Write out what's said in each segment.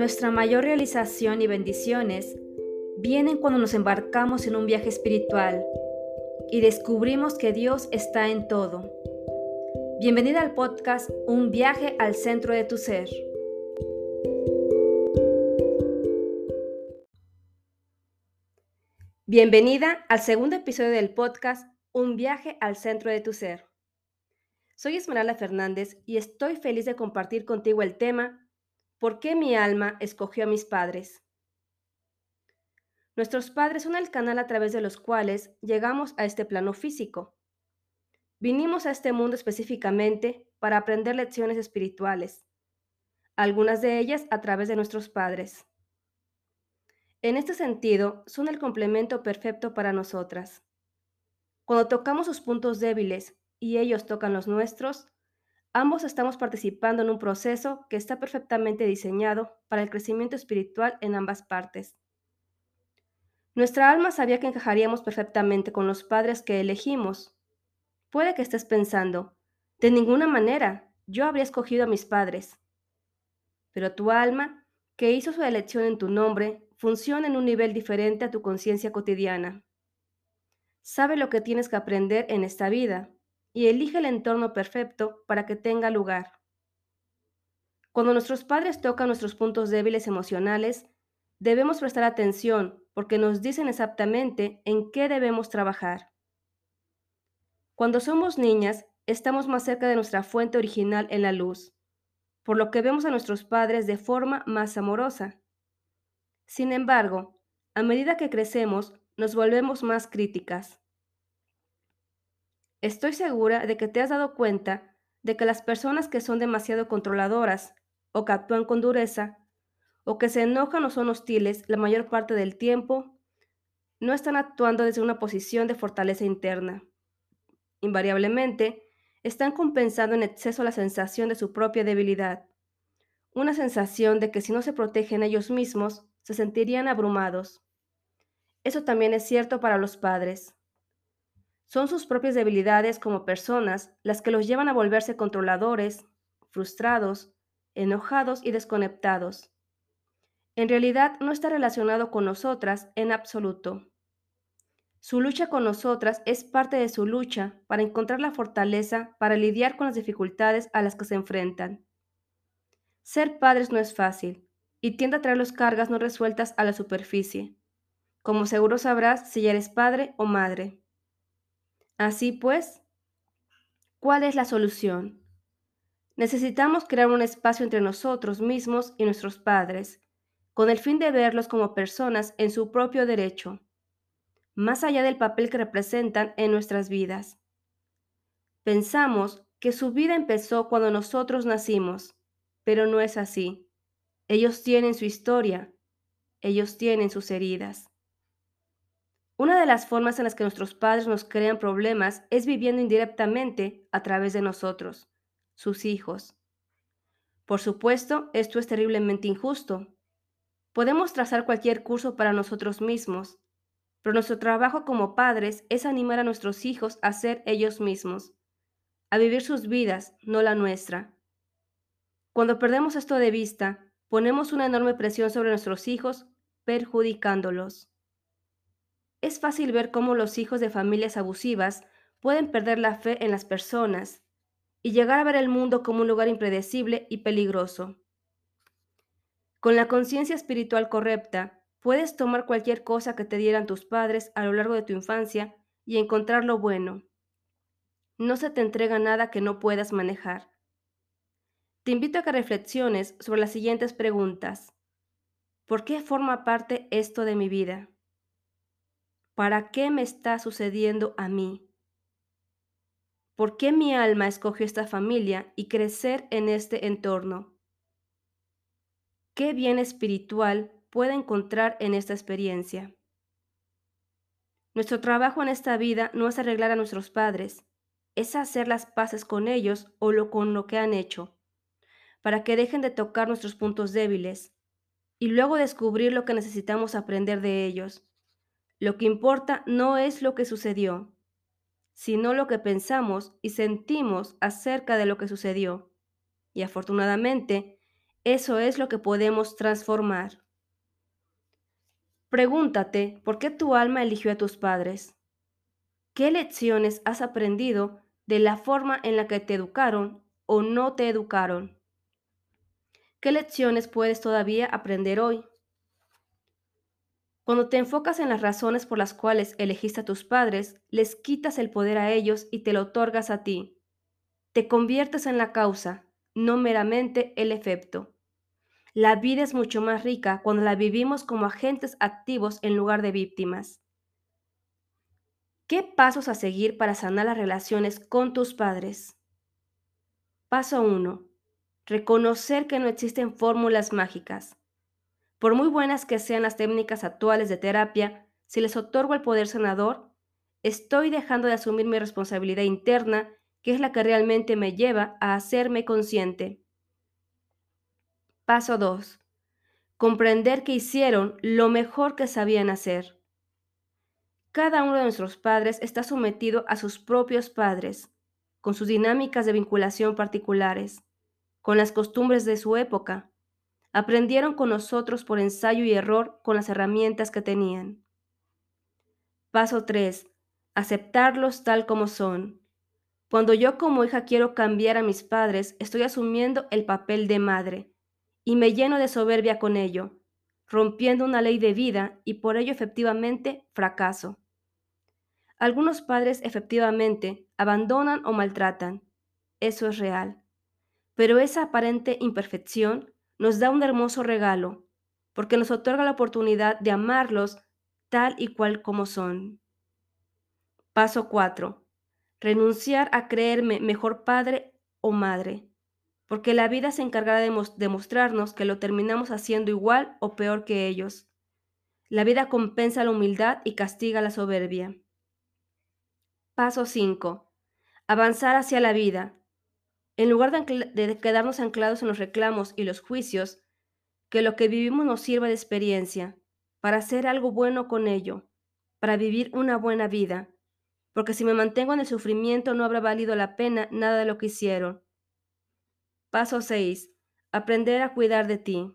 Nuestra mayor realización y bendiciones vienen cuando nos embarcamos en un viaje espiritual y descubrimos que Dios está en todo. Bienvenida al podcast Un viaje al centro de tu ser. Bienvenida al segundo episodio del podcast Un viaje al centro de tu ser. Soy Esmeralda Fernández y estoy feliz de compartir contigo el tema ¿Por qué mi alma escogió a mis padres? Nuestros padres son el canal a través de los cuales llegamos a este plano físico. Vinimos a este mundo específicamente para aprender lecciones espirituales, algunas de ellas a través de nuestros padres. En este sentido, son el complemento perfecto para nosotras. Cuando tocamos sus puntos débiles y ellos tocan los nuestros, Ambos estamos participando en un proceso que está perfectamente diseñado para el crecimiento espiritual en ambas partes. Nuestra alma sabía que encajaríamos perfectamente con los padres que elegimos. Puede que estés pensando, de ninguna manera, yo habría escogido a mis padres. Pero tu alma, que hizo su elección en tu nombre, funciona en un nivel diferente a tu conciencia cotidiana. Sabe lo que tienes que aprender en esta vida y elige el entorno perfecto para que tenga lugar. Cuando nuestros padres tocan nuestros puntos débiles emocionales, debemos prestar atención porque nos dicen exactamente en qué debemos trabajar. Cuando somos niñas, estamos más cerca de nuestra fuente original en la luz, por lo que vemos a nuestros padres de forma más amorosa. Sin embargo, a medida que crecemos, nos volvemos más críticas. Estoy segura de que te has dado cuenta de que las personas que son demasiado controladoras o que actúan con dureza o que se enojan o son hostiles la mayor parte del tiempo, no están actuando desde una posición de fortaleza interna. Invariablemente, están compensando en exceso la sensación de su propia debilidad, una sensación de que si no se protegen ellos mismos, se sentirían abrumados. Eso también es cierto para los padres. Son sus propias debilidades como personas las que los llevan a volverse controladores, frustrados, enojados y desconectados. En realidad no está relacionado con nosotras en absoluto. Su lucha con nosotras es parte de su lucha para encontrar la fortaleza para lidiar con las dificultades a las que se enfrentan. Ser padres no es fácil y tiende a traer las cargas no resueltas a la superficie, como seguro sabrás si ya eres padre o madre. Así pues, ¿cuál es la solución? Necesitamos crear un espacio entre nosotros mismos y nuestros padres, con el fin de verlos como personas en su propio derecho, más allá del papel que representan en nuestras vidas. Pensamos que su vida empezó cuando nosotros nacimos, pero no es así. Ellos tienen su historia, ellos tienen sus heridas. Una de las formas en las que nuestros padres nos crean problemas es viviendo indirectamente a través de nosotros, sus hijos. Por supuesto, esto es terriblemente injusto. Podemos trazar cualquier curso para nosotros mismos, pero nuestro trabajo como padres es animar a nuestros hijos a ser ellos mismos, a vivir sus vidas, no la nuestra. Cuando perdemos esto de vista, ponemos una enorme presión sobre nuestros hijos, perjudicándolos. Es fácil ver cómo los hijos de familias abusivas pueden perder la fe en las personas y llegar a ver el mundo como un lugar impredecible y peligroso. Con la conciencia espiritual correcta, puedes tomar cualquier cosa que te dieran tus padres a lo largo de tu infancia y encontrar lo bueno. No se te entrega nada que no puedas manejar. Te invito a que reflexiones sobre las siguientes preguntas. ¿Por qué forma parte esto de mi vida? ¿Para qué me está sucediendo a mí? ¿Por qué mi alma escogió esta familia y crecer en este entorno? ¿Qué bien espiritual puede encontrar en esta experiencia? Nuestro trabajo en esta vida no es arreglar a nuestros padres, es hacer las paces con ellos o con lo que han hecho, para que dejen de tocar nuestros puntos débiles y luego descubrir lo que necesitamos aprender de ellos lo que importa no es lo que sucedió, sino lo que pensamos y sentimos acerca de lo que sucedió. Y afortunadamente, Eso es lo que podemos transformar. Pregúntate por qué tu alma eligió a tus padres. ¿Qué lecciones has aprendido de la forma en la que te educaron o no te educaron? ¿Qué lecciones puedes todavía aprender hoy? Cuando te enfocas en las razones por las cuales elegiste a tus padres, les quitas el poder a ellos y te lo otorgas a ti. Te conviertes en la causa, no meramente el efecto. La vida es mucho más rica cuando la vivimos como agentes activos en lugar de víctimas. ¿Qué pasos a seguir para sanar las relaciones con tus padres? Paso 1. Reconocer que no existen fórmulas mágicas. Por muy buenas que sean las técnicas actuales de terapia, si les otorgo el poder sanador, estoy dejando de asumir mi responsabilidad interna, que es la que realmente me lleva a hacerme consciente. Paso 2. Comprender que hicieron lo mejor que sabían hacer. Cada uno de nuestros padres está sometido a sus propios padres, con sus dinámicas de vinculación particulares, con las costumbres de su época. Aprendieron con nosotros por ensayo y error con las herramientas que tenían. Paso 3. Aceptarlos tal como son. Cuando yo como hija quiero cambiar a mis padres, estoy asumiendo el papel de madre, y me lleno de soberbia con ello, rompiendo una ley de vida y por ello efectivamente fracaso. Algunos padres efectivamente abandonan o maltratan, eso es real, pero esa aparente imperfección nos da un hermoso regalo, porque nos otorga la oportunidad de amarlos tal y cual como son. Paso 4. Renunciar a creerme mejor padre o madre porque la vida se encargará de demostrarnos que lo terminamos haciendo igual o peor que ellos. La vida compensa la humildad y castiga la soberbia. Paso 5. Avanzar hacia la vida. En lugar de, quedarnos anclados en los reclamos y los juicios, que lo que vivimos nos sirva de experiencia, para hacer algo bueno con ello, para vivir una buena vida, porque si me mantengo en el sufrimiento no habrá valido la pena nada de lo que hicieron Paso 6. Aprender a cuidar de ti.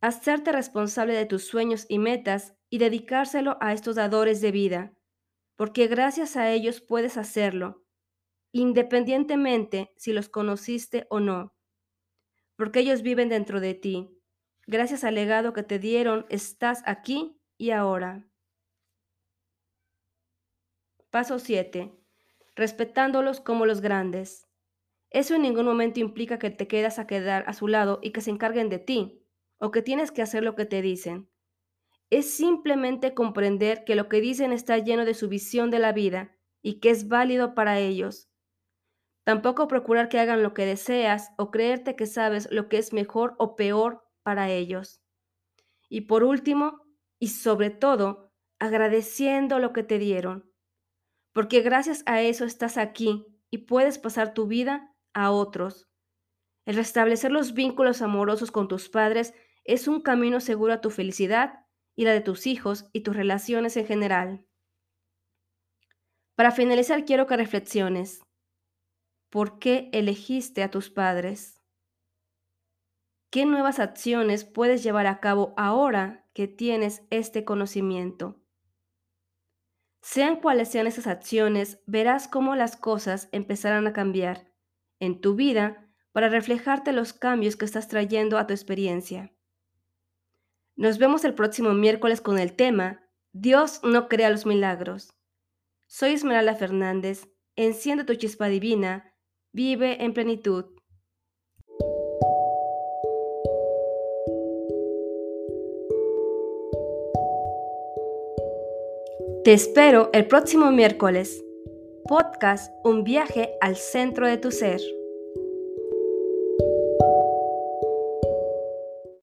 Hacerte responsable de tus sueños y metas y dedicárselo a estos dadores de vida, porque gracias a ellos puedes hacerlo, independientemente si los conociste o no, porque ellos viven dentro de ti. Gracias al legado que te dieron, estás aquí y ahora. Paso 7. Respetándolos como los grandes. Eso en ningún momento implica que te quedas a quedar a su lado y que se encarguen de ti, o que tienes que hacer lo que te dicen. Es simplemente comprender que lo que dicen está lleno de su visión de la vida y que es válido para ellos. Tampoco procurar que hagan lo que deseas o creerte que sabes lo que es mejor o peor para ellos. Y por último, y sobre todo, agradeciendo lo que te dieron, porque gracias a eso estás aquí y puedes pasar tu vida a otros. El restablecer los vínculos amorosos con tus padres es un camino seguro a tu felicidad y la de tus hijos y tus relaciones en general. Para finalizar, quiero que reflexiones. ¿Por qué elegiste a tus padres? ¿Qué nuevas acciones puedes llevar a cabo ahora que tienes este conocimiento? Sean cuales sean esas acciones, verás cómo las cosas empezarán a cambiar en tu vida para reflejarte los cambios que estás trayendo a tu experiencia. Nos vemos el próximo miércoles con el tema Dios no crea los milagros. Soy Esmeralda Fernández. Enciende tu chispa divina. Vive en plenitud. Te espero el próximo miércoles podcast Un viaje al centro de tu ser.